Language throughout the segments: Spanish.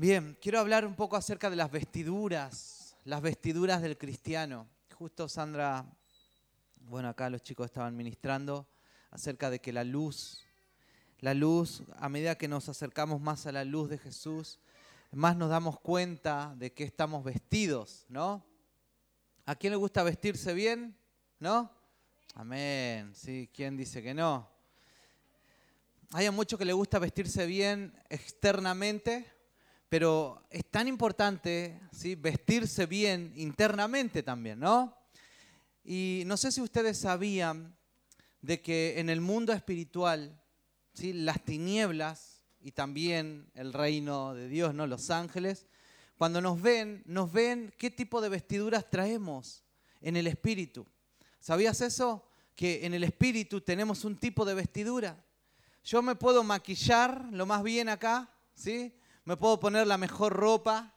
Bien, quiero hablar un poco acerca de las vestiduras, las vestiduras del cristiano. Justo Sandra, bueno, acá los chicos estaban ministrando acerca de que la luz, la luz, a medida que nos acercamos más a la luz de Jesús, más nos damos cuenta de que estamos vestidos, ¿no? ¿A quién le gusta vestirse bien? ¿No? Amén. Sí, ¿quién dice que no? Hay mucho que le gusta vestirse bien externamente, pero es tan importante ¿sí? vestirse bien internamente también, ¿no? Y no sé si ustedes sabían de que en el mundo espiritual, ¿sí? las tinieblas y también el reino de Dios, ¿no? los ángeles, cuando nos ven, nos ven qué tipo de vestiduras traemos en el espíritu. ¿Sabías eso? Que en el espíritu tenemos un tipo de vestidura. Yo me puedo maquillar lo más bien acá, ¿sí? Me puedo poner la mejor ropa,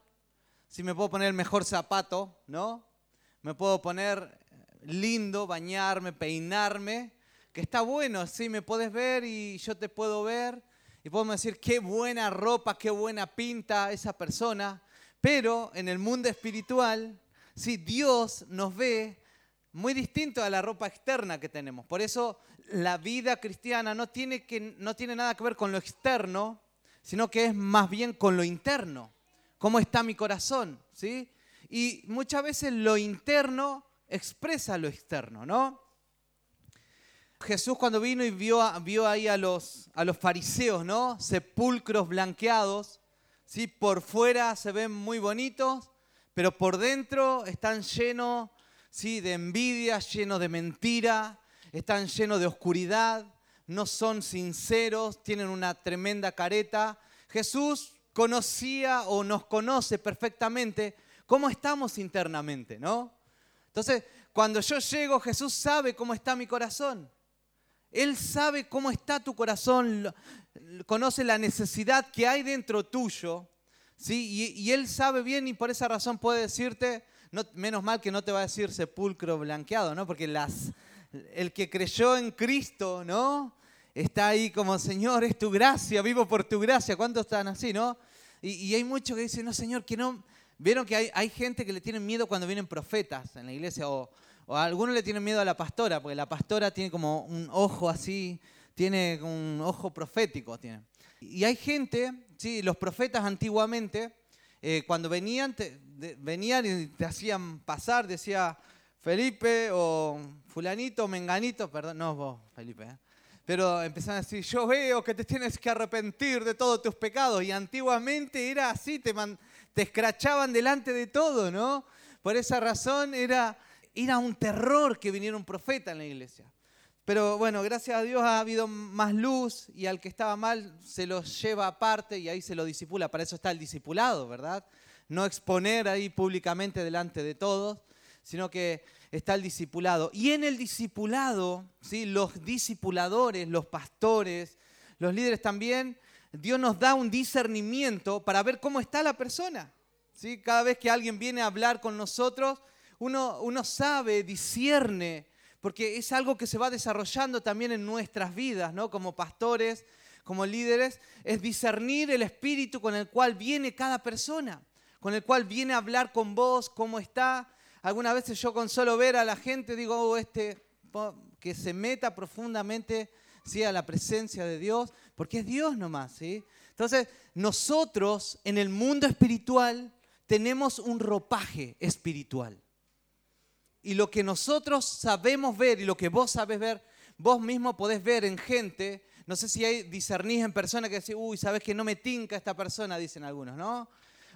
¿sí? Me puedo poner el mejor zapato, ¿no? Me puedo poner lindo, bañarme, peinarme, que está bueno, sí, me puedes ver y yo te puedo ver y podemos decir qué buena ropa, qué buena pinta esa persona, pero en el mundo espiritual, sí, Dios nos ve muy distinto a la ropa externa que tenemos. Por eso la vida cristiana no tiene, que, no tiene nada que ver con lo externo, sino que es más bien con lo interno. ¿Cómo está mi corazón? ¿Sí? Y muchas veces lo interno expresa lo externo, ¿no? Jesús cuando vino y vio, ahí a los, a los fariseos, ¿no? Sepulcros blanqueados, ¿sí? Por fuera se ven muy bonitos, pero por dentro están llenos, ¿sí? De envidia, llenos de mentira, están llenos de oscuridad, no son sinceros, tienen una tremenda careta. Jesús conocía o nos conoce perfectamente cómo estamos internamente, ¿no? Entonces, cuando yo llego, Jesús sabe cómo está mi corazón. Él sabe cómo está tu corazón, conoce la necesidad que hay dentro tuyo, ¿sí? Y, Él sabe bien y por esa razón puede decirte, no, menos mal que no te va a decir sepulcro blanqueado, ¿no? Porque las, el que creyó en Cristo, ¿no? Está ahí como, Señor, es tu gracia, vivo por tu gracia. ¿Cuántos están así, no? Y, hay muchos que dicen, no, Señor, que no, Vieron que hay, gente que le tienen miedo cuando vienen profetas en la iglesia, o, a algunos le tienen miedo a la pastora, porque la pastora tiene como un ojo así, tiene un ojo profético. Tiene. Y hay gente, ¿sí? los profetas antiguamente, eh, cuando venían, venían y te hacían pasar, decía Felipe o fulanito, menganito, perdón, no vos, Felipe, ¿eh? pero empezaban a decir, yo veo que te tienes que arrepentir de todos tus pecados. Y antiguamente era así, te, man, escrachaban delante de todo, ¿no? Por esa razón era, era un terror que viniera un profeta en la iglesia. Pero bueno, gracias a Dios ha habido más luz y al que estaba mal se lo lleva aparte y ahí se lo disipula. Para eso está el discipulado, ¿verdad? No exponer ahí públicamente delante de todos, sino que está el discipulado. Y en el discipulado, ¿sí? los discipuladores, los pastores, los líderes también Dios nos da un discernimiento para ver cómo está la persona. ¿sí? Cada vez que alguien viene a hablar con nosotros, uno, uno sabe, discierne, porque es algo que se va desarrollando también en nuestras vidas, ¿no? como pastores, como líderes, es discernir el espíritu con el cual viene cada persona, con el cual viene a hablar con vos, cómo está. Algunas veces yo con solo ver a la gente digo, oh, este, que se meta profundamente ¿sí? a la presencia de Dios, porque es Dios nomás. ¿sí? Entonces, nosotros en el mundo espiritual tenemos un ropaje espiritual. Y lo que nosotros sabemos ver y lo que vos sabes ver, vos mismo podés ver en gente. No sé si hay discernís en personas que decís, uy, sabes que no me tinca esta persona, dicen algunos, ¿no?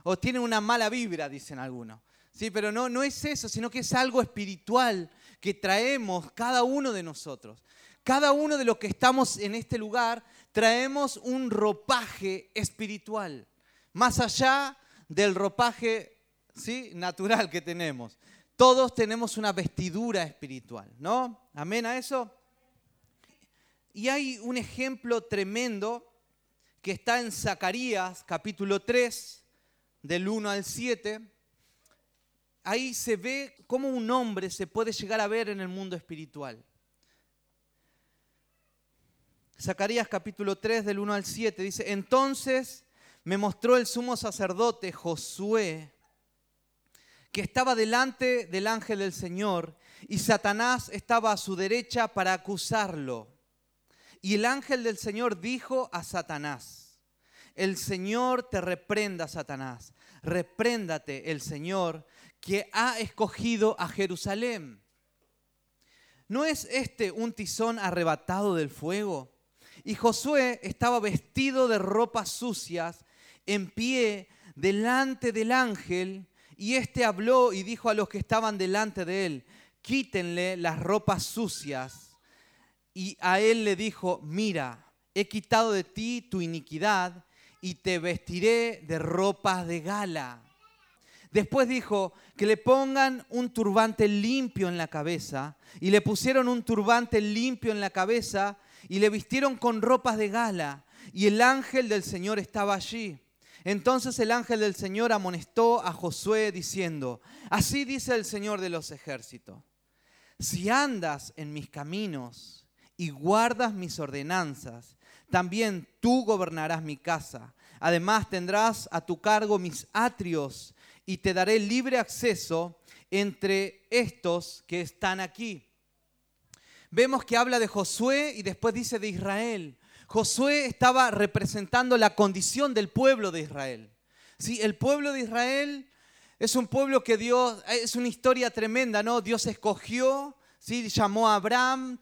O tiene una mala vibra, dicen algunos. Sí, pero no, no es eso, sino que es algo espiritual que traemos cada uno de nosotros. Cada uno de los que estamos en este lugar traemos un ropaje espiritual, más allá del ropaje ¿sí? natural que tenemos. Todos tenemos una vestidura espiritual, ¿no? Amén a eso. Y hay un ejemplo tremendo que está en Zacarías capítulo 3, del 1 al 7. Ahí se ve cómo un hombre se puede llegar a ver en el mundo espiritual. Zacarías capítulo 3 del 1 al 7 dice, entonces me mostró el sumo sacerdote Josué, que estaba delante del ángel del Señor, y Satanás estaba a su derecha para acusarlo. Y el ángel del Señor dijo a Satanás, el Señor te reprenda, Satanás, repréndate el Señor que ha escogido a Jerusalén. ¿No es este un tizón arrebatado del fuego? Y Josué estaba vestido de ropas sucias, en pie delante del ángel, y éste habló y dijo a los que estaban delante de él, quítenle las ropas sucias. Y a él le dijo, mira, he quitado de ti tu iniquidad y te vestiré de ropas de gala. Después dijo que le pongan un turbante limpio en la cabeza y le pusieron un turbante limpio en la cabeza y le vistieron con ropas de gala y el ángel del Señor estaba allí. Entonces el ángel del Señor amonestó a Josué diciendo, así dice el Señor de los ejércitos, si andas en mis caminos y guardas mis ordenanzas, también tú gobernarás mi casa. Además tendrás a tu cargo mis atrios y te daré libre acceso entre estos que están aquí. Vemos que habla de Josué y después dice de Israel. Josué estaba representando la condición del pueblo de Israel. ¿Sí? El pueblo de Israel es un pueblo que Dios, es una historia tremenda, ¿no? Dios escogió, ¿sí? llamó a Abraham.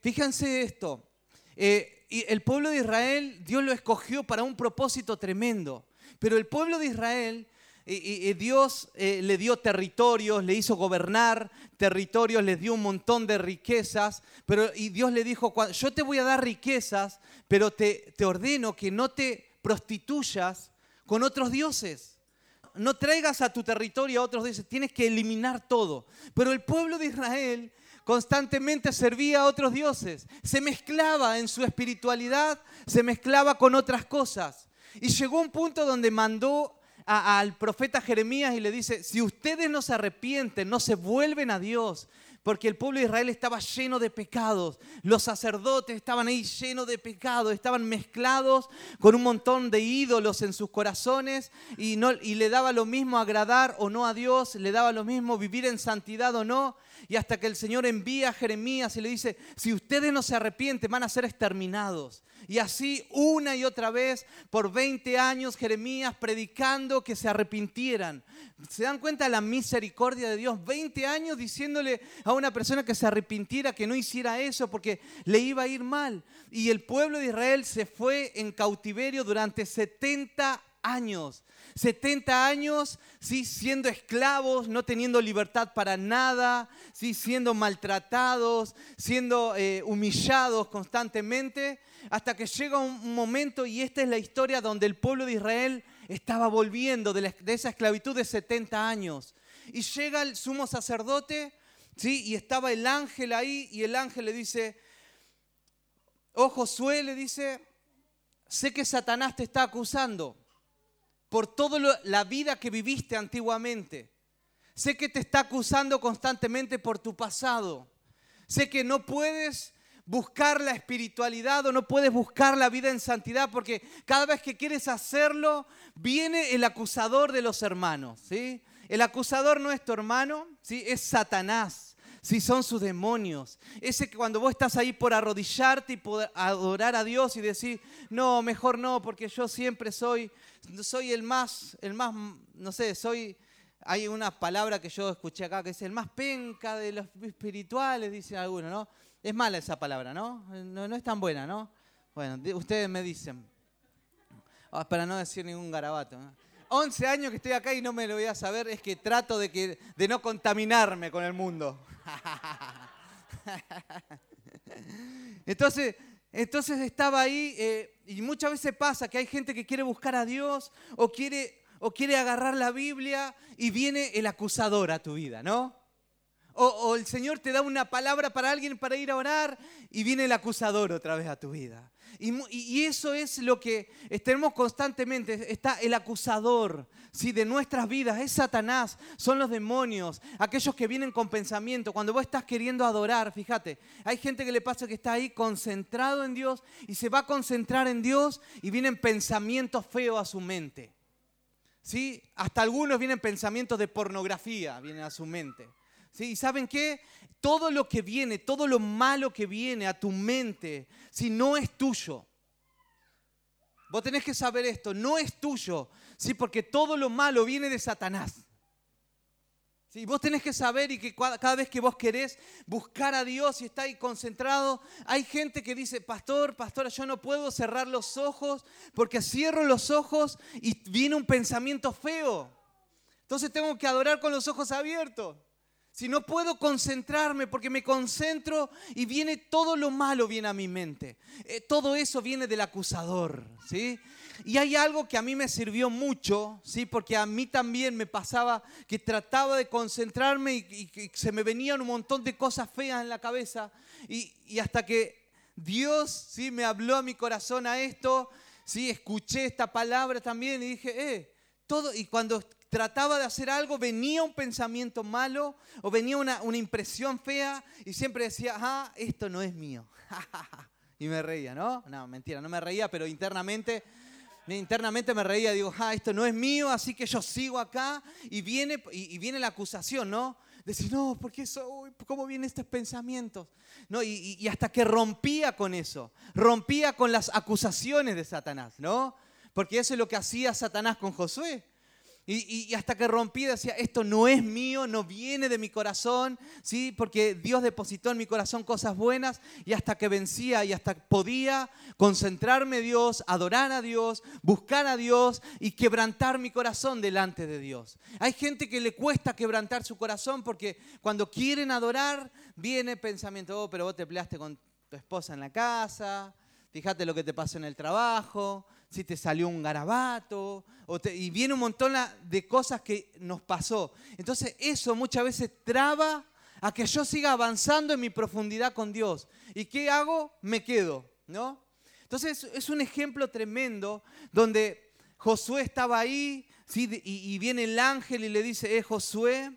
Fíjense esto, eh, el pueblo de Israel, Dios lo escogió para un propósito tremendo, pero el pueblo de Israel y, Dios eh, le dio territorios, le hizo gobernar territorios, les dio un montón de riquezas, pero y Dios le dijo, yo te voy a dar riquezas, pero te, te ordeno que no te prostituyas con otros dioses. No traigas a tu territorio a otros dioses, tienes que eliminar todo. Pero el pueblo de Israel constantemente servía a otros dioses, se mezclaba en su espiritualidad, se mezclaba con otras cosas. Y llegó un punto donde mandó al profeta Jeremías y le dice, si ustedes no se arrepienten, no se vuelven a Dios, porque el pueblo de Israel estaba lleno de pecados, los sacerdotes estaban ahí llenos de pecados, estaban mezclados con un montón de ídolos en sus corazones y, no, y le daba lo mismo agradar o no a Dios, le daba lo mismo vivir en santidad o no, y hasta que el Señor envía a Jeremías y le dice, si ustedes no se arrepienten van a ser exterminados. Y así una y otra vez, por 20 años, Jeremías predicando que se arrepintieran. ¿Se dan cuenta de la misericordia de Dios? 20 años diciéndole a una persona que se arrepintiera, que no hiciera eso porque le iba a ir mal. Y el pueblo de Israel se fue en cautiverio durante 70 años. 70 años, sí, siendo esclavos, no teniendo libertad para nada, sí, siendo maltratados, siendo eh, humillados constantemente, hasta que llega un momento, y esta es la historia donde el pueblo de Israel estaba volviendo de, esa esclavitud de 70 años. Y llega el sumo sacerdote, ¿sí? y estaba el ángel ahí, y el ángel le dice, oh Josué, le dice, sé que Satanás te está acusando por toda la vida que viviste antiguamente. Sé que te está acusando constantemente por tu pasado. Sé que no puedes buscar la espiritualidad o no puedes buscar la vida en santidad porque cada vez que quieres hacerlo viene el acusador de los hermanos. ¿sí? El acusador no es tu hermano, ¿sí? es Satanás si son sus demonios. Ese que cuando vos estás ahí por arrodillarte y por adorar a Dios y decir, no, mejor no, porque yo siempre soy, soy el más, el más, no sé, soy, hay una palabra que yo escuché acá que es el más penca de los espirituales, dice alguno, ¿no? Es mala esa palabra, ¿no? No, no es tan buena, ¿no? Bueno, ustedes me dicen, ah, para no decir ningún garabato. ¿no? 11 años que estoy acá y no me lo voy a saber, es que trato de, que, de no contaminarme con el mundo. Entonces, entonces estaba ahí eh, y muchas veces pasa que hay gente que quiere buscar a Dios o quiere, o quiere agarrar la Biblia y viene el acusador a tu vida, ¿no? O, el Señor te da una palabra para alguien para ir a orar y viene el acusador otra vez a tu vida. Y, eso es lo que tenemos constantemente. Está el acusador ¿sí? de nuestras vidas. Es Satanás, son los demonios, aquellos que vienen con pensamiento. Cuando vos estás queriendo adorar, fíjate, hay gente que le pasa que está ahí concentrado en Dios y se va a concentrar en Dios y vienen pensamientos feos a su mente. ¿Sí? Hasta algunos vienen pensamientos de pornografía, vienen a su mente. ¿Sí? ¿Y saben qué? Todo lo que viene, todo lo malo que viene a tu mente, si no es tuyo. Vos tenés que saber esto, no es tuyo, ¿sí? porque todo lo malo viene de Satanás. ¿Sí? Vos tenés que saber y que cada vez que vos querés buscar a Dios y está ahí concentrado, hay gente que dice, pastor, pastora, yo no puedo cerrar los ojos porque cierro los ojos y viene un pensamiento feo. Entonces tengo que adorar con los ojos abiertos. Si no puedo concentrarme porque me concentro y viene todo lo malo viene a mi mente. Eh, todo eso viene del acusador, ¿sí? Y hay algo que a mí me sirvió mucho, ¿sí? Porque a mí también me pasaba que trataba de concentrarme y, se me venían un montón de cosas feas en la cabeza y, y, hasta que Dios, ¿sí? Me habló a mi corazón a esto, ¿sí? Escuché esta palabra también y dije, eh, todo, y cuando trataba de hacer algo, venía un pensamiento malo o venía una, impresión fea y siempre decía, ah, esto no es mío. y me reía, ¿no? No, mentira, no me reía, pero internamente, internamente me reía, digo, ah, esto no es mío, así que yo sigo acá y viene, y, viene la acusación, ¿no? Decir, no, ¿por qué soy? ¿Cómo vienen estos pensamientos? No, y, y hasta que rompía con eso, rompía con las acusaciones de Satanás, ¿no? Porque eso es lo que hacía Satanás con Josué. Y, hasta que rompí decía, esto no es mío, no viene de mi corazón, ¿sí? porque Dios depositó en mi corazón cosas buenas y hasta que vencía y hasta podía concentrarme en Dios, adorar a Dios, buscar a Dios y quebrantar mi corazón delante de Dios. Hay gente que le cuesta quebrantar su corazón porque cuando quieren adorar viene pensamiento, oh, pero vos te peleaste con tu esposa en la casa, fíjate lo que te pasó en el trabajo, si te salió un garabato, y viene un montón de cosas que nos pasó. Entonces eso muchas veces traba a que yo siga avanzando en mi profundidad con Dios. ¿Y qué hago? Me quedo, ¿no? Entonces es un ejemplo tremendo donde Josué estaba ahí y, viene el ángel y le dice, eh, Josué,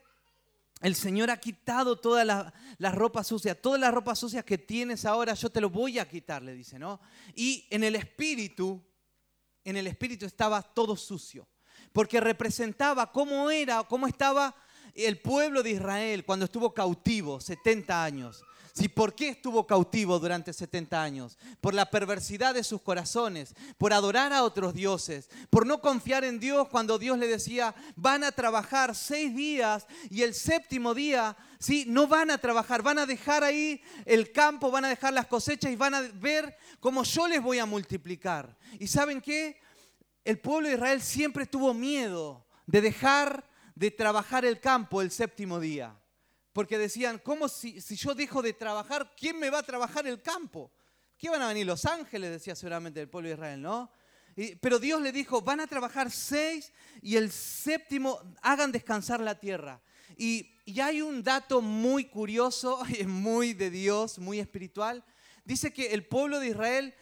el Señor ha quitado todas las la ropas sucias, todas las ropas sucias que tienes ahora, yo te lo voy a quitar, le dice, ¿no? Y en el espíritu, en el espíritu estaba todo sucio, porque representaba cómo era, cómo estaba el pueblo de Israel cuando estuvo cautivo 70 años. Si ¿Por qué estuvo cautivo durante 70 años? Por la perversidad de sus corazones, por adorar a otros dioses, por no confiar en Dios cuando Dios le decía, van a trabajar seis días y el séptimo día, ¿sí? no van a trabajar, van a dejar ahí el campo, van a dejar las cosechas y van a ver cómo yo les voy a multiplicar. ¿Y saben qué? El pueblo de Israel siempre tuvo miedo de dejar de trabajar el campo el séptimo día. Porque decían, ¿cómo si, yo dejo de trabajar, quién me va a trabajar el campo? ¿Qué van a venir los ángeles? Decía seguramente el pueblo de Israel, ¿no? pero Dios le dijo, van a trabajar seis y el séptimo hagan descansar la tierra. Y, hay un dato muy curioso, muy de Dios, muy espiritual. Dice que el pueblo de Israel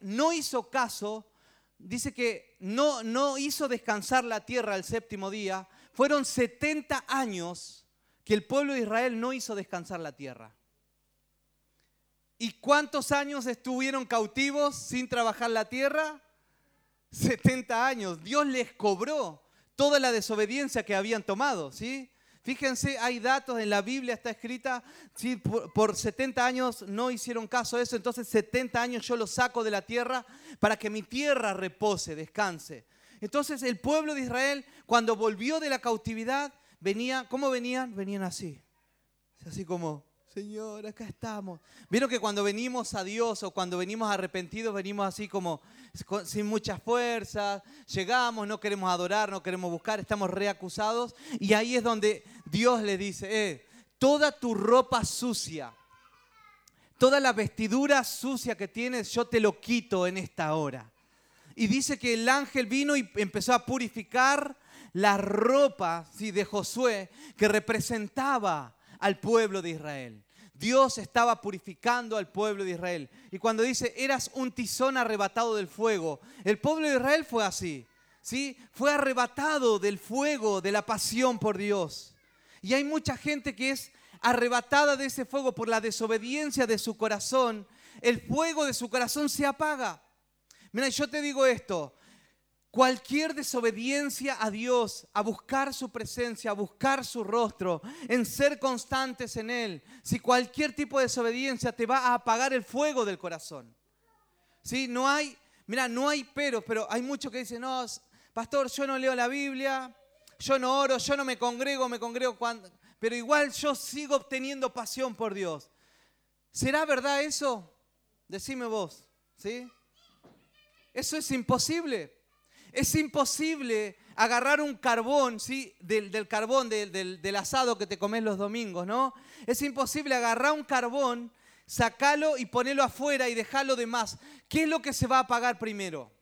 no hizo caso, dice que no hizo descansar la tierra el séptimo día. Fueron 70 años que el pueblo de Israel no hizo descansar la tierra. ¿Y cuántos años estuvieron cautivos sin trabajar la tierra? 70 años. Dios les cobró toda la desobediencia que habían tomado, ¿sí? Fíjense, hay datos en la Biblia, está escrita, ¿sí? por, por 70 años no hicieron caso a eso, entonces 70 años yo los saco de la tierra para que mi tierra repose, descanse. Entonces el pueblo de Israel, cuando volvió de la cautividad, venía, ¿cómo venían? Venían así. Así como, Señor, acá estamos. Vieron que cuando venimos a Dios o cuando venimos arrepentidos, venimos así como sin muchas fuerzas, llegamos, no queremos adorar, no queremos buscar, estamos reacusados. Y ahí es donde Dios le dice, eh, toda tu ropa sucia, toda la vestidura sucia que tienes, yo te lo quito en esta hora. Y dice que el ángel vino y empezó a purificar la ropa ¿sí? de Josué que representaba al pueblo de Israel. Dios estaba purificando al pueblo de Israel. Y cuando dice, eras un tizón arrebatado del fuego, el pueblo de Israel fue así. ¿sí? Fue arrebatado del fuego, de la pasión por Dios. Y hay mucha gente que es arrebatada de ese fuego por la desobediencia de su corazón. El fuego de su corazón se apaga. Mira, yo te digo esto, Cualquier desobediencia a Dios, a buscar su presencia, a buscar su rostro, en ser constantes en Él, si cualquier tipo de desobediencia te va a apagar el fuego del corazón. ¿Sí? No hay, mira, no hay pero, pero hay muchos que dicen, no, pastor, yo no leo la Biblia, yo no oro, yo no me congrego, me congrego cuando, pero igual yo sigo obteniendo pasión por Dios. ¿Será verdad eso? Decime vos, ¿sí? Eso es imposible. Es imposible agarrar un carbón, ¿sí? Del, carbón, del, asado que te comes los domingos, ¿no? Es imposible agarrar un carbón, sacarlo y ponerlo afuera y dejarlo de más. ¿Qué es lo que se va a apagar primero?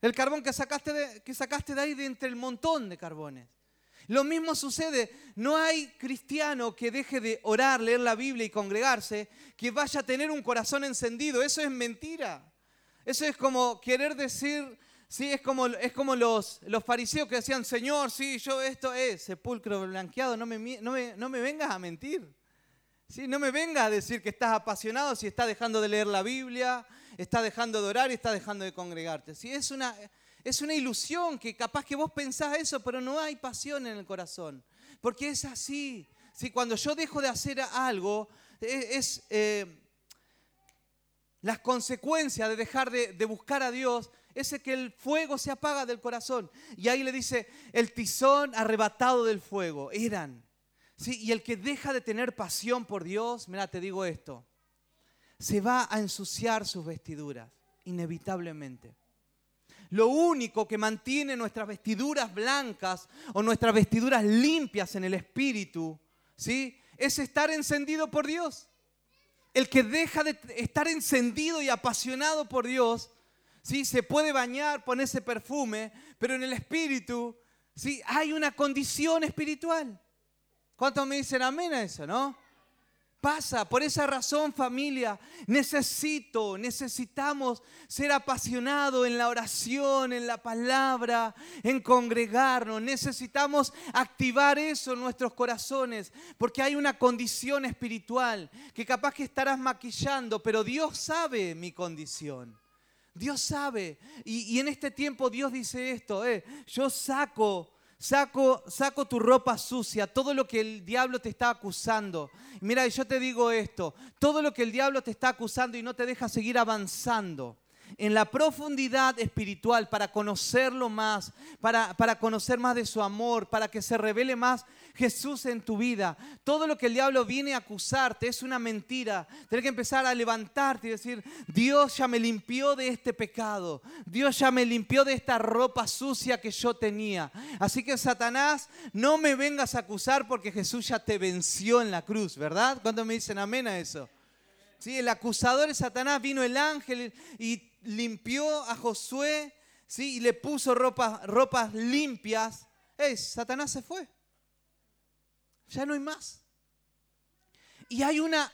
El carbón que sacaste de, que sacaste de ahí de entre el montón de carbones. Lo mismo sucede, no hay cristiano que deje de orar, leer la Biblia y congregarse, que vaya a tener un corazón encendido. Eso es mentira. Eso es como querer decir Sí, es como, es como los, los fariseos que decían, Señor, sí, yo esto es sepulcro blanqueado, no me, no no me vengas a mentir. Sí, no me vengas a decir que estás apasionado si estás dejando de leer la Biblia, estás dejando de orar y estás dejando de congregarte. Sí, es una, es una ilusión que capaz que vos pensás eso, pero no hay pasión en el corazón. Porque es así. Sí, cuando yo dejo de hacer algo, e, es, eh, las consecuencias de dejar de, de buscar a Dios ese que el fuego se apaga del corazón. Y ahí le dice, el tizón arrebatado del fuego, eran. ¿Sí? Y el que deja de tener pasión por Dios, mira, te digo esto, se va a ensuciar sus vestiduras, inevitablemente. Lo único que mantiene nuestras vestiduras blancas o nuestras vestiduras limpias en el espíritu, ¿sí? Es estar encendido por Dios. El que deja de estar encendido y apasionado por Dios, ¿sí? Se puede bañar, ponerse perfume, pero en el espíritu, ¿sí? Hay una condición espiritual. ¿Cuántos me dicen amén a eso, no? Pasa, por esa razón familia, necesito, necesitamos ser apasionados en la oración, en la palabra, en congregarnos. Necesitamos activar eso en nuestros corazones, porque hay una condición espiritual que capaz que estarás maquillando, pero Dios sabe mi condición. Dios sabe. Y, en este tiempo Dios dice esto, eh, yo saco, saco, saco tu ropa sucia, todo lo que el diablo te está acusando. Mira, yo te digo esto, todo lo que el diablo te está acusando y no te deja seguir avanzando en la profundidad espiritual para conocerlo más, para, para conocer más de su amor, para que se revele más Jesús en tu vida. Todo lo que el diablo viene a acusarte es una mentira. Tienes que empezar a levantarte y decir, Dios ya me limpió de este pecado. Dios ya me limpió de esta ropa sucia que yo tenía. Así que Satanás, no me vengas a acusar porque Jesús ya te venció en la cruz, ¿verdad? ¿Cuántos me dicen amén a eso? Sí, el acusador de Satanás vino el ángel y limpió a Josué, ¿sí? Y le puso ropas, limpias. ¡Ey! Satanás se fue. Ya no hay más. Y hay una,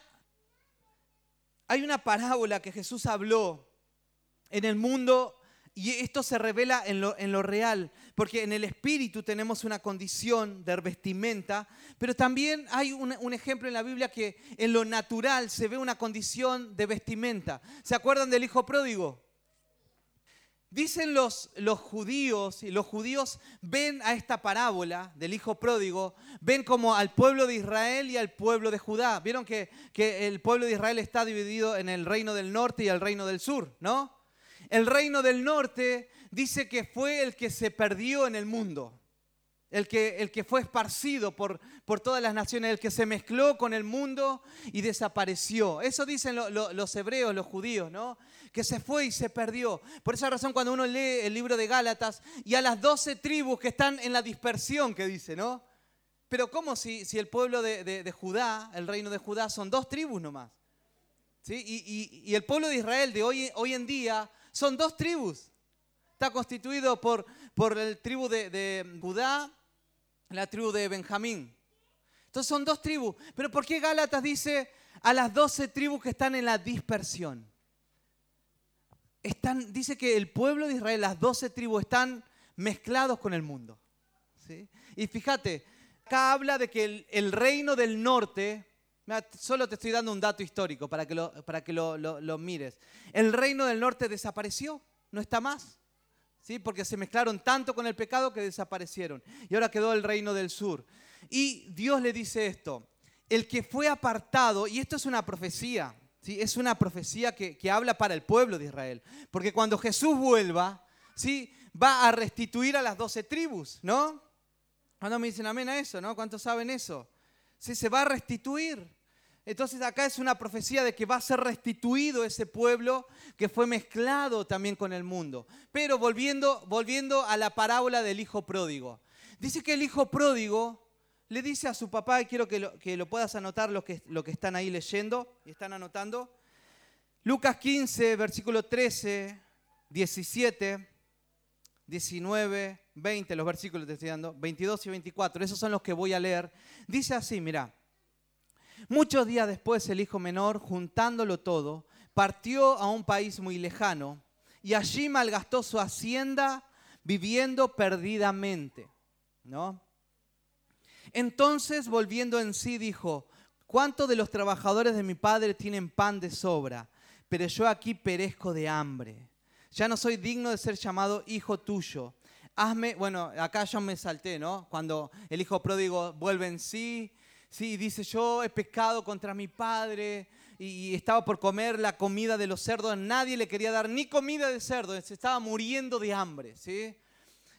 hay una parábola que Jesús habló en el mundo y esto se revela en lo, en lo, real, porque en el espíritu tenemos una condición de vestimenta, pero también hay un, ejemplo en la Biblia que en lo natural se ve una condición de vestimenta. ¿Se acuerdan del hijo pródigo? Dicen los, judíos, y los judíos ven a esta parábola del hijo pródigo, ven como al pueblo de Israel y al pueblo de Judá. Vieron que el pueblo de Israel está dividido en el reino del norte y el reino del sur, ¿no? El reino del norte dice que fue el que se perdió en el mundo el que, el que fue esparcido por, por, todas las naciones, el que se mezcló con el mundo y desapareció. Eso dicen los hebreos, los judíos, ¿no? Que se fue y se perdió. Por esa razón cuando uno lee el libro de Gálatas y a las doce tribus que están en la dispersión, que dice, ¿no? Pero ¿cómo si, si el pueblo de, Judá, el reino de Judá, son dos tribus nomás? ¿Sí? Y, y, el pueblo de Israel de hoy, hoy en día son dos tribus. Está constituido por, por el tribu de, de Judá la tribu de Benjamín. Entonces son dos tribus. Pero ¿por qué Gálatas dice a las doce tribus que están en la dispersión? Están, dice que el pueblo de Israel, las doce tribus, están mezclados con el mundo. Y fíjate, acá habla de que el, reino del norte, solo te estoy dando un dato histórico para que, lo, para que lo, mires. El reino del norte desapareció, no está más. ¿Sí? Porque se mezclaron tanto con el pecado que desaparecieron. Y ahora quedó el reino del sur. Y Dios le dice esto, el que fue apartado, y esto es una profecía, ¿sí? es una profecía que, que habla para el pueblo de Israel, porque cuando Jesús vuelva, ¿sí? va a restituir a las doce tribus, ¿no? Cuando me dicen amén a eso, ¿no? ¿Cuántos saben eso? Sí, se va a restituir. Entonces acá es una profecía de que va a ser restituido ese pueblo que fue mezclado también con el mundo. Pero volviendo, volviendo a la parábola del hijo pródigo. Dice que el hijo pródigo le dice a su papá, y quiero que lo, que lo puedas anotar lo que, lo que están ahí leyendo y están anotando. Lucas 15, versículo 13, 17, 19, 20, los versículos te estoy dando, 22 y 24, esos son los que voy a leer. Dice así, mira, muchos días después el hijo menor, juntándolo todo, partió a un país muy lejano y allí malgastó su hacienda viviendo perdidamente, ¿no? Entonces, volviendo en sí, dijo, ¿cuántos de los trabajadores de mi padre tienen pan de sobra? Pero yo aquí perezco de hambre. Ya no soy digno de ser llamado hijo tuyo hazme, bueno, acá yo me salté, ¿no? Cuando el hijo pródigo vuelve en sí, sí, dice, yo he pecado contra mi padre y estaba por comer la comida de los cerdos, nadie le quería dar ni comida de cerdo, se estaba muriendo de hambre, ¿sí?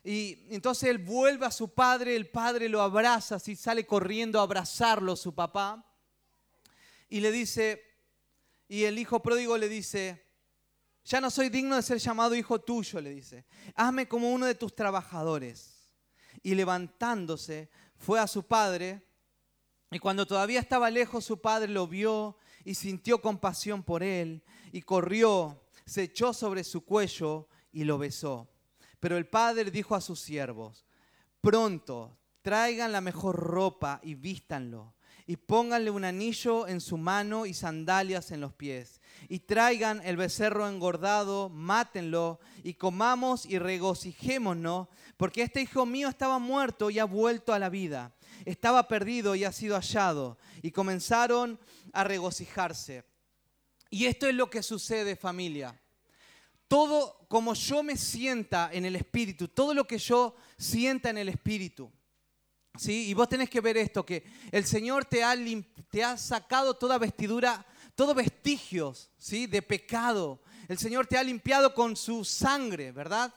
Y entonces él vuelve a su padre, el padre lo abraza, así sale corriendo a abrazarlo su papá, y le dice, y el hijo pródigo le dice, ya no soy digno de ser llamado hijo tuyo, le dice. Hazme como uno de tus trabajadores. Y levantándose, fue a su padre. Y cuando todavía estaba lejos, su padre lo vio y sintió compasión por él. Y corrió, se echó sobre su cuello y lo besó. Pero el padre dijo a sus siervos, pronto, traigan la mejor ropa y vístanlo. Y pónganle un anillo en su mano y sandalias en los pies y traigan el becerro engordado, mátenlo y comamos y regocijémonos, porque este hijo mío estaba muerto y ha vuelto a la vida, estaba perdido y ha sido hallado. Y comenzaron a regocijarse. Y esto es lo que sucede familia. Todo como yo me sienta en el espíritu, todo lo que yo sienta en el espíritu. ¿Sí? Y vos tenés que ver esto, que el Señor te ha, te ha sacado toda vestidura todo vestigios ¿sí? de pecado. El Señor te ha limpiado con su sangre, ¿verdad?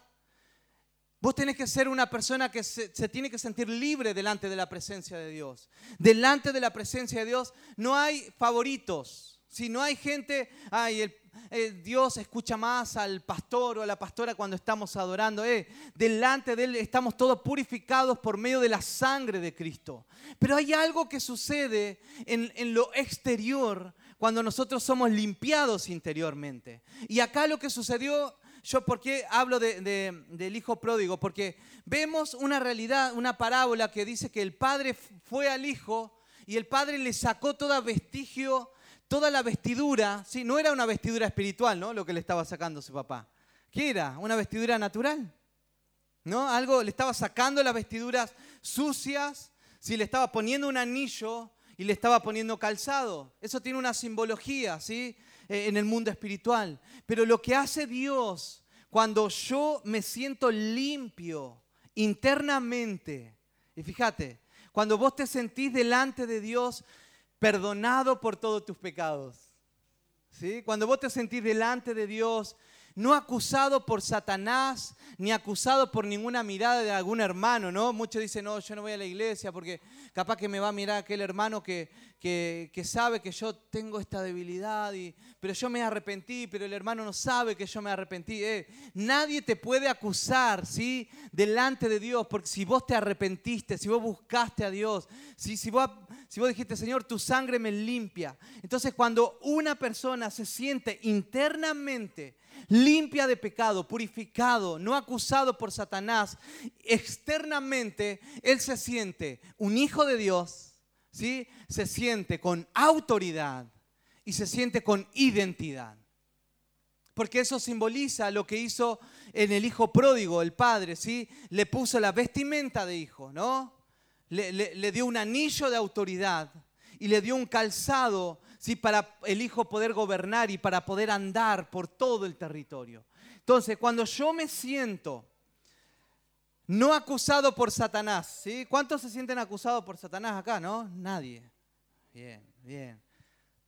Vos tenés que ser una persona que se, tiene que sentir libre delante de la presencia de Dios. Delante de la presencia de Dios no hay favoritos. Si no hay gente, ay, el, Dios escucha más al pastor o a la pastora cuando estamos adorando. Eh, delante de Él estamos todos purificados por medio de la sangre de Cristo. Pero hay algo que sucede en, en lo exterior cuando nosotros somos limpiados interiormente. Y acá lo que sucedió, yo por qué hablo del hijo pródigo, porque vemos una realidad, una parábola que dice que el padre fue al hijo y el padre le sacó toda vestigio, toda la vestidura, ¿sí? no era una vestidura espiritual, ¿no? Lo que le estaba sacando su papá. ¿Qué era? ¿Una vestidura natural? ¿No? Algo le estaba sacando las vestiduras sucias, si le estaba poniendo un anillo y le estaba poniendo calzado. Eso tiene una simbología, ¿sí? Eh, en el mundo espiritual. Pero lo que hace Dios cuando yo me siento limpio internamente, y fíjate, cuando vos te sentís delante de Dios perdonado por todos tus pecados, ¿sí? Cuando vos te sentís delante de Dios no acusado por Satanás, ni acusado por ninguna mirada de algún hermano, ¿no? Muchos dicen, no, yo no voy a la iglesia porque capaz que me va a mirar aquel hermano que, que, sabe que yo tengo esta debilidad, y, pero yo me arrepentí, pero el hermano no sabe que yo me arrepentí. Eh, nadie te puede acusar, ¿sí? Delante de Dios, porque si vos te arrepentiste, si vos buscaste a Dios, si, vos, si vos dijiste, Señor, tu sangre me limpia. Entonces cuando una persona se siente internamente, limpia de pecado, purificado, no acusado por Satanás, externamente Él se siente un hijo de Dios, ¿sí? se siente con autoridad y se siente con identidad. Porque eso simboliza lo que hizo en el hijo pródigo, el padre, ¿sí? Le puso la vestimenta de hijo, ¿no? Le, le dio un anillo de autoridad y le dio un calzado, ¿sí? Para el hijo poder gobernar y para poder andar por todo el territorio. Entonces, cuando yo me siento no acusado por Satanás, ¿sí? ¿Cuántos se sienten acusados por Satanás acá, no? Nadie. Bien, bien.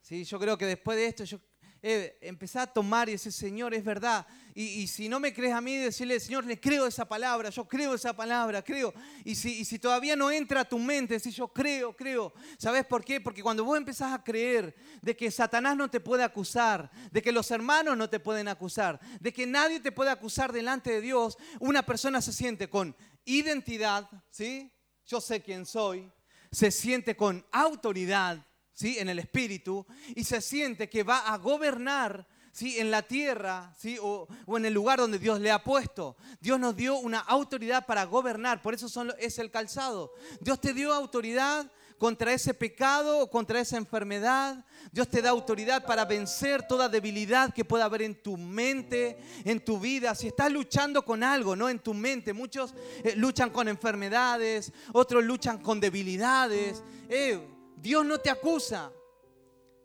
Sí, yo creo que después de esto yo eh, a tomar y decir, Señor, es verdad. Y, si no me crees a mí, decirle, Señor, le creo esa palabra, yo creo esa palabra, creo. Y si, si todavía no entra a tu mente, decir, yo creo, creo. ¿Sabes por qué? Porque cuando vos empezás a creer de que Satanás no te puede acusar, de que los hermanos no te pueden acusar, de que nadie te puede acusar delante de Dios, una persona se siente con identidad, ¿sí? Yo sé quién soy, se siente con autoridad ¿sí? en el espíritu y se siente que va a gobernar ¿sí? en la tierra ¿sí? o, en el lugar donde Dios le ha puesto. Dios nos dio una autoridad para gobernar, por eso son, es el calzado. Dios te dio autoridad contra ese pecado o contra esa enfermedad. Dios te da autoridad para vencer toda debilidad que pueda haber en tu mente, en tu vida. Si estás luchando con algo, ¿no? En tu mente. Muchos eh, luchan con enfermedades, otros luchan con debilidades. Eh, Dios no te acusa.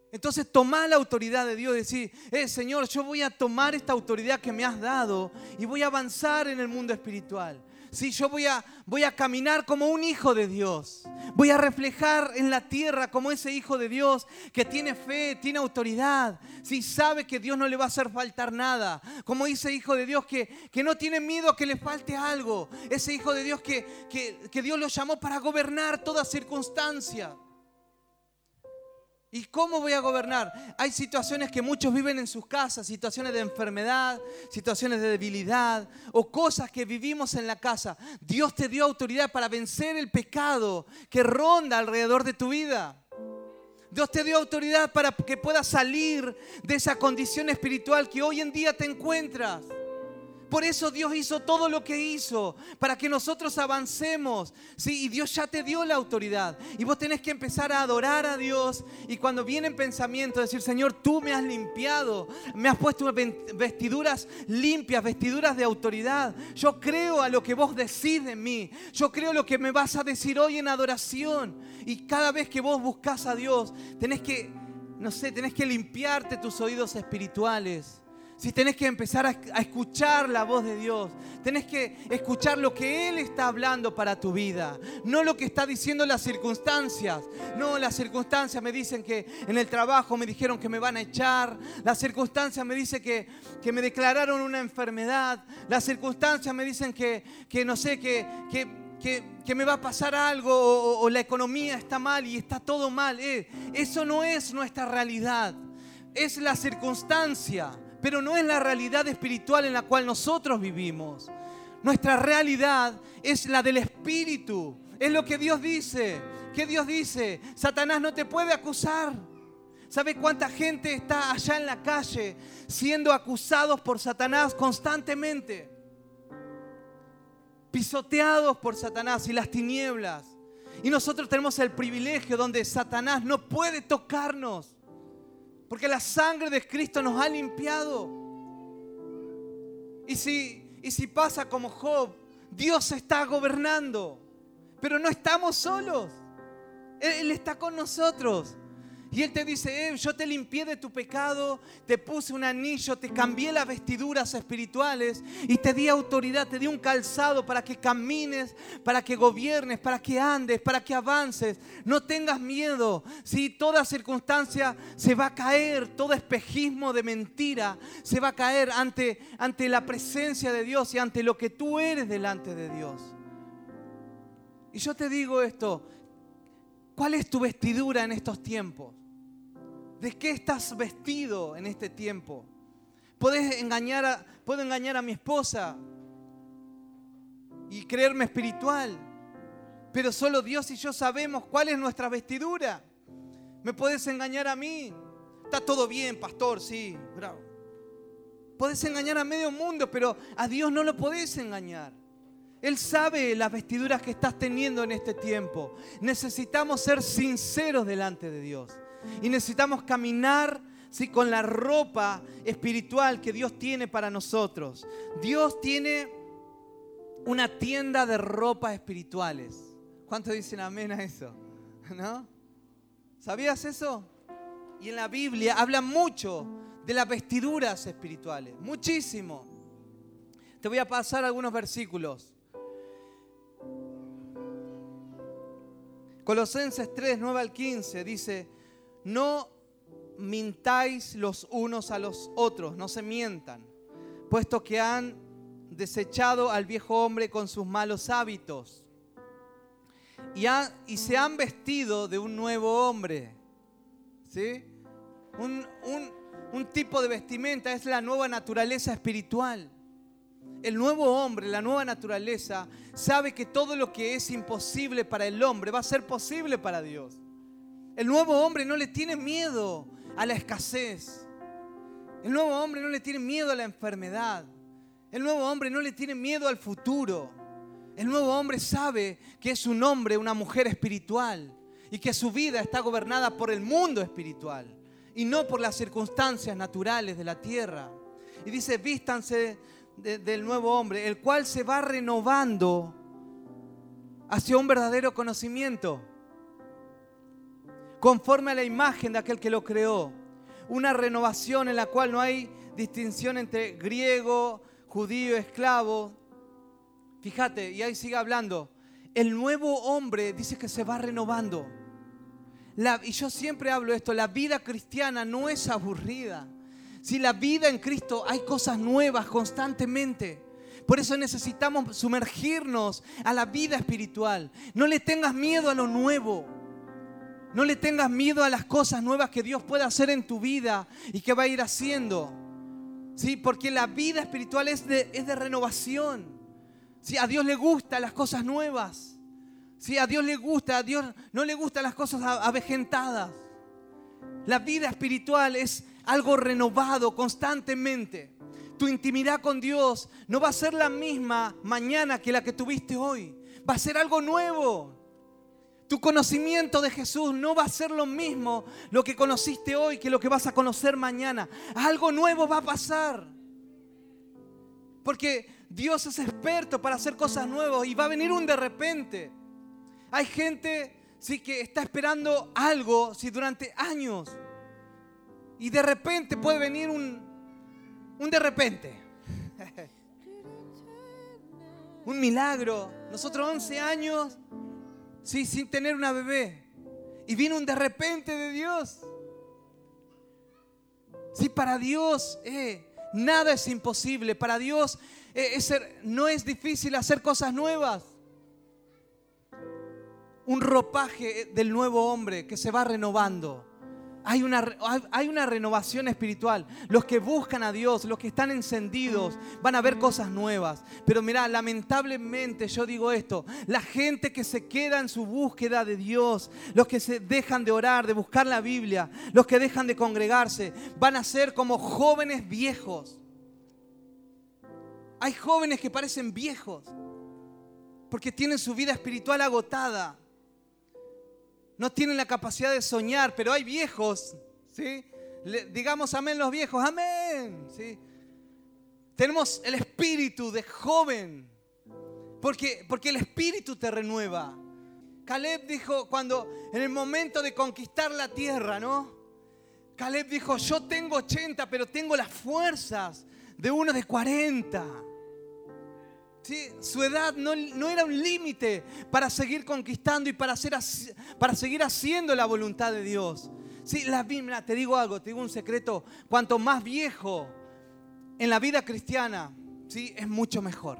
Entonces toma la autoridad de Dios decir, eh, Señor, yo voy a tomar esta autoridad que me has dado y voy a avanzar en el mundo espiritual. Sí, yo voy a, voy a caminar como un hijo de Dios. Voy a reflejar en la tierra como ese hijo de Dios que tiene fe, tiene autoridad. Sí, sabe que Dios no le va a hacer faltar nada. Como ese hijo de Dios que, que no tiene miedo a que le falte algo. Ese hijo de Dios que, que, que Dios lo llamó para gobernar toda circunstancia. ¿Y cómo voy a gobernar? Hay situaciones que muchos viven en sus casas, situaciones de enfermedad, situaciones de debilidad o cosas que vivimos en la casa. Dios te dio autoridad para vencer el pecado que ronda alrededor de tu vida. Dios te dio autoridad para que puedas salir de esa condición espiritual que hoy en día te encuentras. Por eso Dios hizo todo lo que hizo, para que nosotros avancemos. Sí, y Dios ya te dio la autoridad. Y vos tenés que empezar a adorar a Dios. Y cuando vienen pensamientos, decir, Señor, tú me has limpiado, me has puesto vestiduras limpias, vestiduras de autoridad. Yo creo a lo que vos decís de mí. Yo creo lo que me vas a decir hoy en adoración. Y cada vez que vos buscas a Dios, tenés que, no sé, tenés que limpiarte tus oídos espirituales si tenés que empezar a, escuchar la voz de Dios, tenés que escuchar lo que Él está hablando para tu vida, no lo que está diciendo las circunstancias. No, las circunstancias me dicen que en el trabajo me dijeron que me van a echar, las circunstancias me dicen que, que me declararon una enfermedad, las circunstancias me dicen que, que no sé, que, que, me va a pasar algo o, la economía está mal y está todo mal. Eh, eso no es nuestra realidad, es la circunstancia pero no es la realidad espiritual en la cual nosotros vivimos. Nuestra realidad es la del Espíritu. Es lo que Dios dice. ¿Qué Dios dice? Satanás no te puede acusar. ¿Sabe cuánta gente está allá en la calle siendo acusados por Satanás constantemente? Pisoteados por Satanás y las tinieblas. Y nosotros tenemos el privilegio donde Satanás no puede tocarnos. Porque la sangre de Cristo nos ha limpiado. Y si, y si pasa como Job, Dios está gobernando. Pero no estamos solos. Él está con nosotros. Y Él te dice, eh, yo te limpié de tu pecado, te puse un anillo, te cambié las vestiduras espirituales y te di autoridad, te di un calzado para que camines, para que gobiernes, para que andes, para que avances. No tengas miedo. Si toda circunstancia se va a caer, todo espejismo de mentira se va a caer ante, ante la presencia de Dios y ante lo que tú eres delante de Dios. Y yo te digo esto, ¿cuál es tu vestidura en estos tiempos? ¿De qué estás vestido en este tiempo? Puedes engañar a, puedo engañar a mi esposa y creerme espiritual, pero solo Dios y yo sabemos cuál es nuestra vestidura. Me puedes engañar a mí. Está todo bien, pastor, sí, bravo. Puedes engañar a medio mundo, pero a Dios no lo podés engañar. Él sabe las vestiduras que estás teniendo en este tiempo. Necesitamos ser sinceros delante de Dios. Y necesitamos caminar ¿sí? con la ropa espiritual que Dios tiene para nosotros. Dios tiene una tienda de ropas espirituales. ¿Cuántos dicen amén a eso? ¿No? ¿Sabías eso? Y en la Biblia habla mucho de las vestiduras espirituales, muchísimo. Te voy a pasar algunos versículos. Colosenses 3, 9 al 15 dice, no mintáis los unos a los otros, no se mientan, puesto que han desechado al viejo hombre con sus malos hábitos y, se han vestido de un nuevo hombre. ¿Sí? Un tipo de vestimenta es la nueva naturaleza espiritual. El nuevo hombre, la nueva naturaleza, sabe que todo lo que es imposible para el hombre va a ser posible para Dios. El nuevo hombre no le tiene miedo a la escasez. El nuevo hombre no le tiene miedo a la enfermedad. El nuevo hombre no le tiene miedo al futuro. El nuevo hombre sabe que es un hombre, una mujer espiritual y que su vida está gobernada por el mundo espiritual y no por las circunstancias naturales de la tierra. Y dice, vístanse del nuevo hombre, el cual se va renovando hacia un verdadero conocimiento, conforme a la imagen de aquel que lo creó. Una renovación en la cual no hay distinción entre griego, judío, esclavo. Fíjate, y ahí sigue hablando. El nuevo hombre dice que se va renovando. y yo siempre hablo esto, la vida cristiana no es aburrida. Si la vida en Cristo hay cosas nuevas constantemente. Por eso necesitamos sumergirnos a la vida espiritual. No le tengas miedo a lo nuevo. No le tengas miedo a las cosas nuevas que Dios puede hacer en tu vida y que va a ir haciendo. ¿Sí? Porque la vida espiritual es de, es de renovación. ¿Sí? A Dios le gustan las cosas nuevas. ¿Sí? A Dios le gusta, a Dios no le gustan las cosas avejentadas. La vida espiritual es algo renovado constantemente. Tu intimidad con Dios no va a ser la misma mañana que la que tuviste hoy. Va a ser algo nuevo. Tu conocimiento de Jesús no va a ser lo mismo lo que conociste hoy que lo que vas a conocer mañana. Algo nuevo va a pasar. Porque Dios es experto para hacer cosas nuevas y va a venir un de repente. Hay gente sí que está esperando algo si durante años y de repente puede venir un, un de repente. un milagro. Nosotros 11 años sí, sin tener una bebé. Y vino un de repente de Dios. Sí, para Dios eh, nada es imposible. Para Dios eh, no es difícil hacer cosas nuevas. Un ropaje del nuevo hombre que se va renovando hay una, hay una renovación espiritual. Los que buscan a Dios, los que están encendidos, van a ver cosas nuevas. Pero mira, lamentablemente yo digo esto, la gente que se queda en su búsqueda de Dios, los que se dejan de orar, de buscar la Biblia, los que dejan de congregarse, van a ser como jóvenes viejos. Hay jóvenes que parecen viejos porque tienen su vida espiritual agotada no tienen la capacidad de soñar, pero hay viejos, ¿sí? digamos amén los viejos, amén, ¿sí? Tenemos el espíritu de joven, porque, porque el espíritu te renueva. Caleb dijo cuando en el momento de conquistar la tierra, ¿no? Caleb dijo, yo tengo 80, pero tengo las fuerzas de uno de 40. Su edad no, era un límite para seguir conquistando y para, hacer, para seguir haciendo la voluntad de Dios. Sí, la Biblia, te digo algo, te digo un secreto, cuanto más viejo en la vida cristiana, ¿sí? es mucho mejor.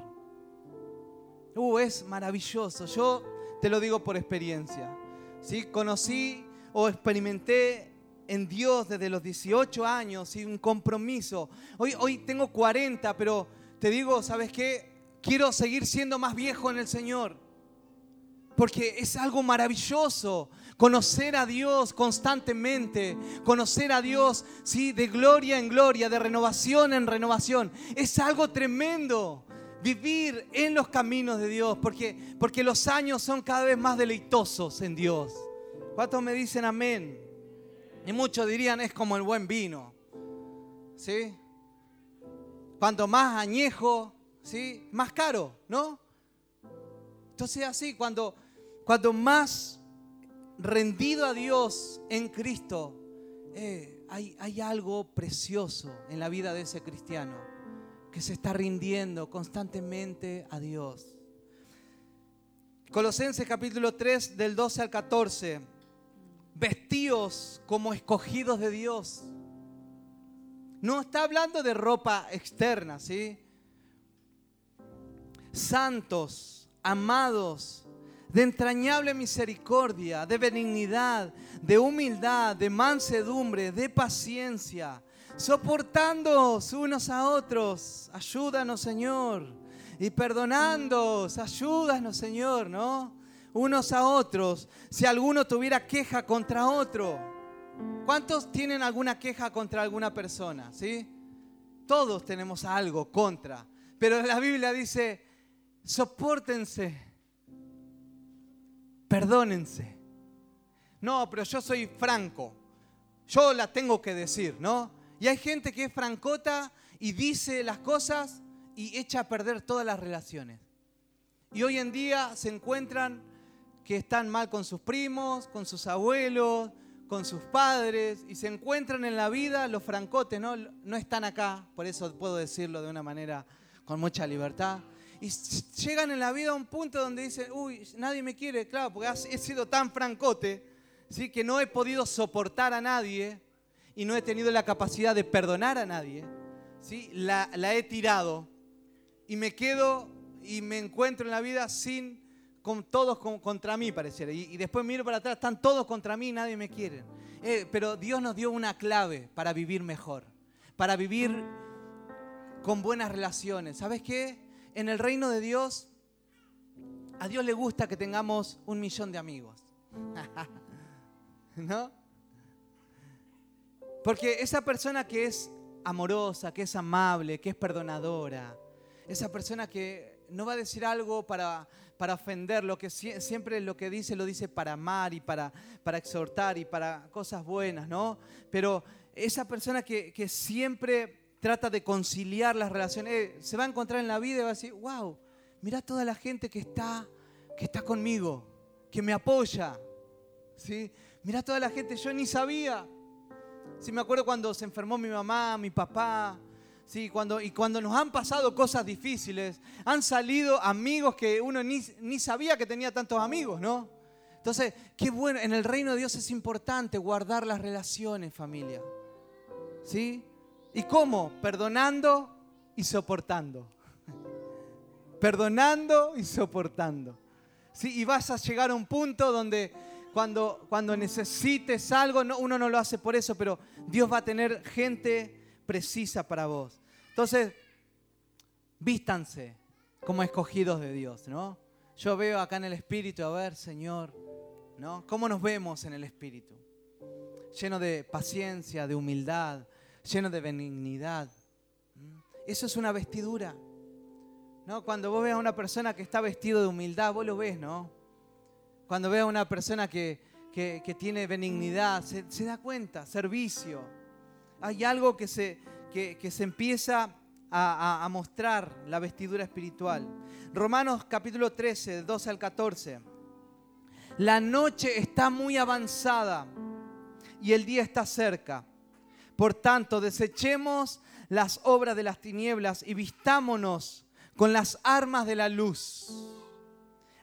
Uh, es maravilloso. Yo te lo digo por experiencia. ¿sí? Conocí o experimenté en Dios desde los 18 años, y un compromiso. Hoy, hoy tengo 40, pero te digo, ¿sabes qué? Quiero seguir siendo más viejo en el Señor. Porque es algo maravilloso conocer a Dios constantemente, conocer a Dios, sí, de gloria en gloria, de renovación en renovación. Es algo tremendo. vivir en los caminos de Dios, porque, porque los años son cada vez más deleitosos en Dios. ¿Cuántos me dicen amén? Y muchos dirían es como el buen vino. ¿Sí? Cuanto más añejo, ¿sí? Más caro, ¿no? Entonces así, cuando, cuando más rendido a Dios en Cristo, eh, hay, hay algo precioso en la vida de ese cristiano que se está rindiendo constantemente a Dios. Colosenses capítulo 3 del 12 al 14. Vestíos como escogidos de Dios. No está hablando de ropa externa, ¿sí? Santos, amados, de entrañable misericordia, de benignidad, de humildad, de mansedumbre, de paciencia, soportándoos unos a otros. Ayúdanos, Señor. Y perdonándoos, ayúdanos, Señor, ¿no? Unos a otros. Si alguno tuviera queja contra otro. ¿Cuántos tienen alguna queja contra alguna persona? ¿Sí? Todos tenemos algo contra. Pero la Biblia dice, soportense perdónense. No, pero yo soy franco. Yo la tengo que decir, ¿no? Y hay gente que es francota y dice las cosas y echa a perder todas las relaciones. Y hoy en día se encuentran que están mal con sus primos, con sus abuelos, con sus padres, y se encuentran en la vida los francotes, ¿no? No están acá, por eso puedo decirlo de una manera con mucha libertad y llegan en la vida a un punto donde dicen, uy, nadie me quiere, claro, porque he sido tan francote, ¿sí? que no he podido soportar a nadie y no he tenido la capacidad de perdonar a nadie. ¿sí? La, he tirado y me quedo y me encuentro en la vida sin, con todos contra mí, pareciera. Y, después miro para atrás, están todos contra mí y nadie me quiere. Eh, pero Dios nos dio una clave para vivir mejor, para vivir con buenas relaciones. ¿Sabes qué? En el reino de Dios, a Dios le gusta que tengamos un millón de amigos. ¿No? Porque esa persona que es amorosa, que es amable, que es perdonadora, esa persona que no va a decir algo para, para ofender, lo que siempre lo que dice lo dice para amar y para, para exhortar y para cosas buenas, ¿no? Pero esa persona que, que siempre trata de conciliar las relaciones, eh, se va a encontrar en la vida y va a decir, wow, mira toda la gente que está, que está conmigo, que me apoya. ¿sí? Mira toda la gente, yo ni sabía. Sí, me acuerdo cuando se enfermó mi mamá, mi papá, sí, cuando, y cuando nos han pasado cosas difíciles, han salido amigos que uno ni, ni sabía que tenía tantos amigos, ¿no? Entonces, qué bueno, en el reino de Dios es importante guardar las relaciones, familia. ¿Sí? ¿Y cómo? Perdonando y soportando. Perdonando y soportando. ¿Sí? Y vas a llegar a un punto donde cuando, cuando necesites algo, no, uno no lo hace por eso, pero Dios va a tener gente precisa para vos. Entonces, vístanse como escogidos de Dios, ¿no? Yo veo acá en el Espíritu, a ver, Señor, ¿no? ¿Cómo nos vemos en el Espíritu? Lleno de paciencia, de humildad, lleno de benignidad. Eso es una vestidura. ¿no? Cuando vos ves a una persona que está vestido de humildad, vos lo ves, ¿no? Cuando ves a una persona que, tiene benignidad, se, da cuenta, servicio. Hay algo que se, que, se empieza a, a, mostrar, la vestidura espiritual. Romanos capítulo 13, 12 al 14. La noche está muy avanzada y el día está cerca. Por tanto, desechemos las obras de las tinieblas y vistámonos con las armas de la luz.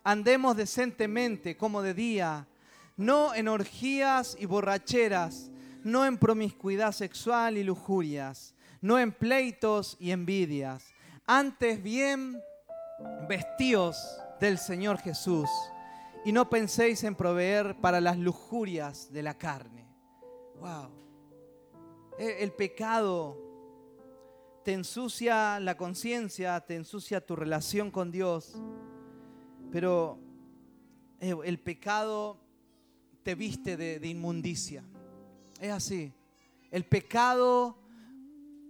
Andemos decentemente como de día, no en orgías y borracheras, no en promiscuidad sexual y lujurias, no en pleitos y envidias. Antes bien, vestíos del Señor Jesús y no penséis en proveer para las lujurias de la carne. Wow. Eh, el pecado te ensucia la conciencia, te ensucia tu relación con Dios, pero eh, el pecado te viste de, inmundicia. Es así. El pecado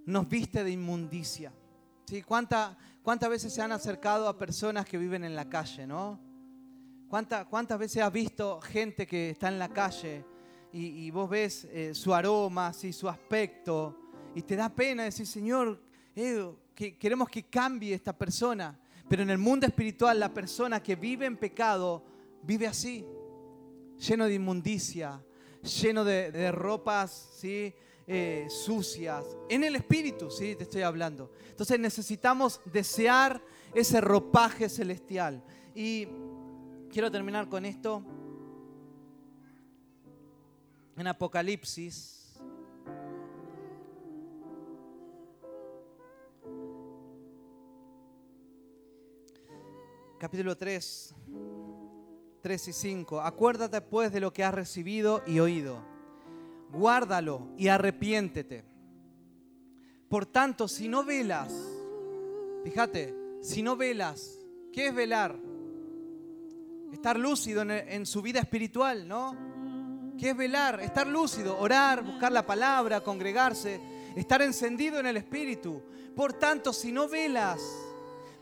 nos viste de inmundicia. ¿Sí? ¿Cuánta, ¿Cuántas veces se han acercado a personas que viven en la calle, no? ¿Cuántas, veces has visto gente que está en la calle y, vos ves eh, su aroma, su aspecto, y te da pena decir, Señor, que queremos que cambie esta persona? Pero en el mundo espiritual, la persona que vive en pecado vive así, lleno de inmundicia, lleno de, ropas ¿sí? Eh, sucias. En el espíritu, ¿sí? te estoy hablando. Entonces necesitamos desear ese ropaje celestial. Y quiero terminar con esto. En Apocalipsis, capítulo 3, 3 y 5. Acuérdate pues de lo que has recibido y oído. Guárdalo y arrepiéntete. Por tanto, si no velas, fíjate, si no velas, ¿qué es velar? Estar lúcido en, su vida espiritual, ¿no? ¿Qué es velar? Estar lúcido, orar, buscar la palabra, congregarse, estar encendido en el espíritu. Por tanto, si no velas,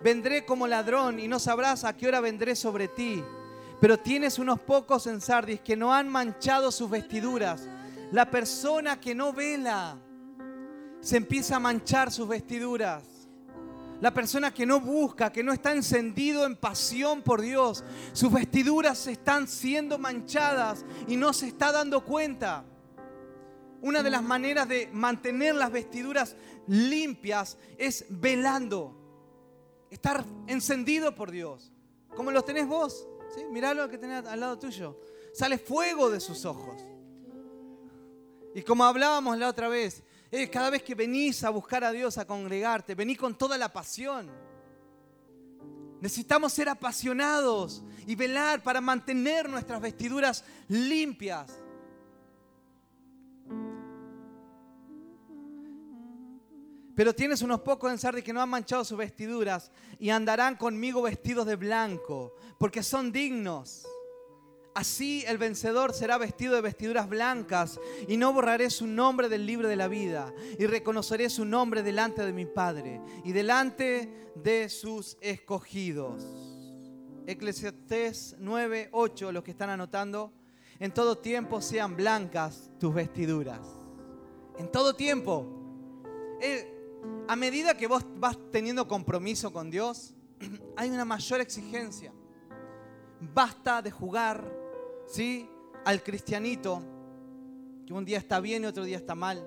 vendré como ladrón y no sabrás a qué hora vendré sobre ti. Pero tienes unos pocos en Sardis que no han manchado sus vestiduras. La persona que no vela se empieza a manchar sus vestiduras. La persona que no busca, que no está encendido en pasión por Dios, sus vestiduras están siendo manchadas y no se está dando cuenta. Una de las maneras de mantener las vestiduras limpias es velando, estar encendido por Dios, como lo tenés vos. ¿sí? Mirá lo que tenés al lado tuyo. Sale fuego de sus ojos. Y como hablábamos la otra vez, eh, cada vez que venís a buscar a Dios, a congregarte, vení con toda la pasión. Necesitamos ser apasionados y velar para mantener nuestras vestiduras limpias. Pero tienes unos pocos en Sardi que no han manchado sus vestiduras y andarán conmigo vestidos de blanco, porque son dignos. Así el vencedor será vestido de vestiduras blancas y no borraré su nombre del libro de la vida y reconoceré su nombre delante de mi Padre y delante de sus escogidos. Eclesiastés 9, 8, los que están anotando, en todo tiempo sean blancas tus vestiduras. En todo tiempo. Eh, a medida que vos vas teniendo compromiso con Dios, hay una mayor exigencia. Basta de jugar ¿sí? Al cristianito, que un día está bien y otro día está mal.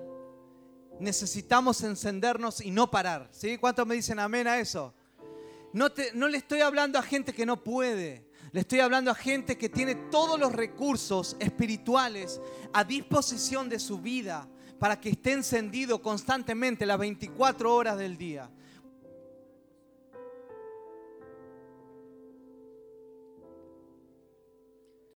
Necesitamos encendernos y no parar, ¿sí? ¿Cuántos me dicen amén a eso? No, te, no le estoy hablando a gente que no puede. Le estoy hablando a gente que tiene todos los recursos espirituales a disposición de su vida para que esté encendido constantemente las 24 horas del día.